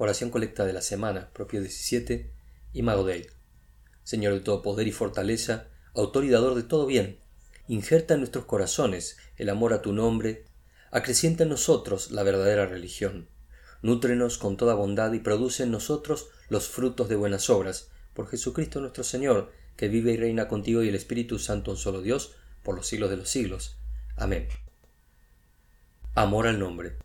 Oración colecta de la semana, propio 17, y Mago Dei. Señor de todo poder y fortaleza, autor y dador de todo bien, injerta en nuestros corazones el amor a tu nombre, acrecienta en nosotros la verdadera religión, nútrenos con toda bondad y produce en nosotros los frutos de buenas obras, por Jesucristo nuestro Señor, que vive y reina contigo y el Espíritu Santo un solo Dios, por los siglos de los siglos. Amén. Amor al nombre.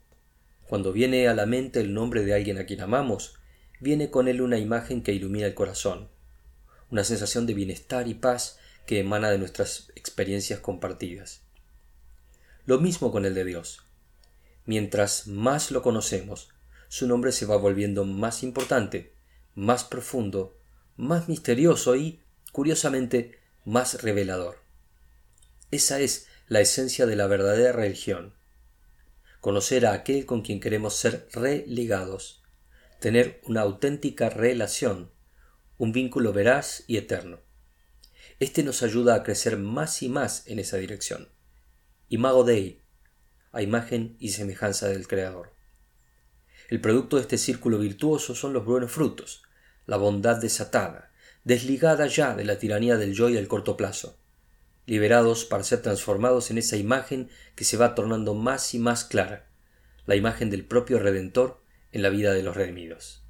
Cuando viene a la mente el nombre de alguien a quien amamos, viene con él una imagen que ilumina el corazón, una sensación de bienestar y paz que emana de nuestras experiencias compartidas. Lo mismo con el de Dios. Mientras más lo conocemos, su nombre se va volviendo más importante, más profundo, más misterioso y, curiosamente, más revelador. Esa es la esencia de la verdadera religión, conocer a aquel con quien queremos ser religados, tener una auténtica relación, un vínculo veraz y eterno. Este nos ayuda a crecer más y más en esa dirección. Imago Dei, a imagen y semejanza del Creador. El producto de este círculo virtuoso son los buenos frutos, la bondad desatada, desligada ya de la tiranía del yo y del corto plazo, liberados para ser transformados en esa imagen que se va tornando más y más clara, la imagen del propio Redentor en la vida de los redimidos.